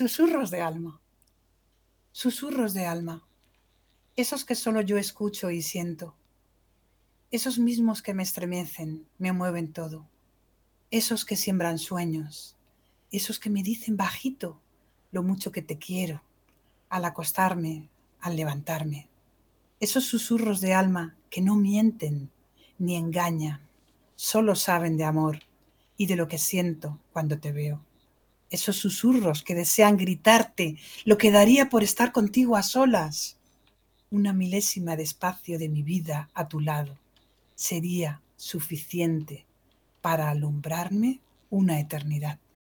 Susurros de alma. Susurros de alma. Esos que solo yo escucho y siento. Esos mismos que me estremecen, me mueven todo. Esos que siembran sueños. Esos que me dicen bajito lo mucho que te quiero. Al acostarme, al levantarme. Esos susurros de alma que no mienten ni engañan. Solo saben de amor y de lo que siento cuando te veo esos susurros que desean gritarte lo que daría por estar contigo a solas. Una milésima de espacio de mi vida a tu lado sería suficiente para alumbrarme una eternidad.